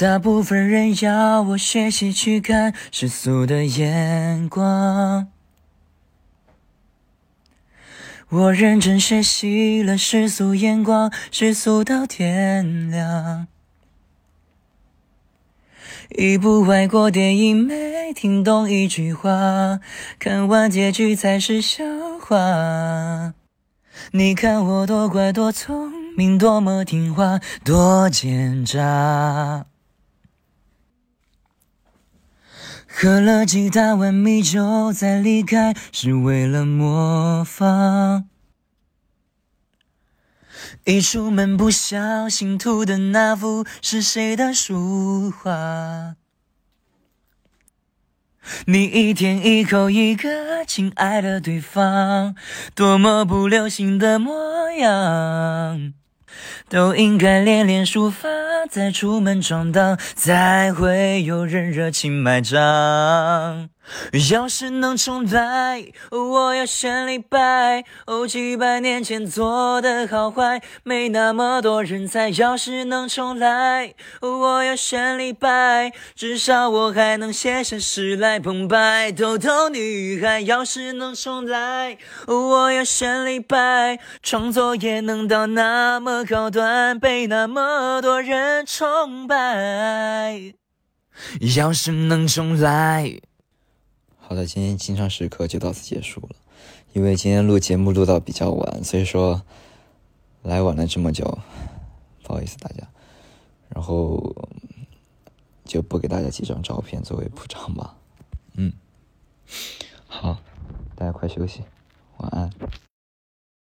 大部分人要我学习去看世俗的眼光，我认真学习了世俗眼光，世俗到天亮。一部外国电影没听懂一句话，看完结局才是笑话。你看我多乖多聪明，多么听话，多奸诈。喝了几大碗米酒再离开，是为了模仿。一出门不小心涂的那幅是谁的书画？你一天一口一个亲爱的对方，多么不流行的模样，都应该练练书法，再出门闯荡，才会有人热情买账。要是能重来，我要选李白。几百年前做的好坏，没那么多人猜。要是能重来，我要选李白，至少我还能写下诗来澎湃。逗逗女孩，要是能重来，我要选李白，创作也能到那么高端，被那么多人崇拜。要是能重来。好的，今天清唱时刻就到此结束了。因为今天录节目录到比较晚，所以说来晚了这么久，不好意思大家。然后就不给大家几张照片作为补偿吧。嗯，好，大家快休息，晚安。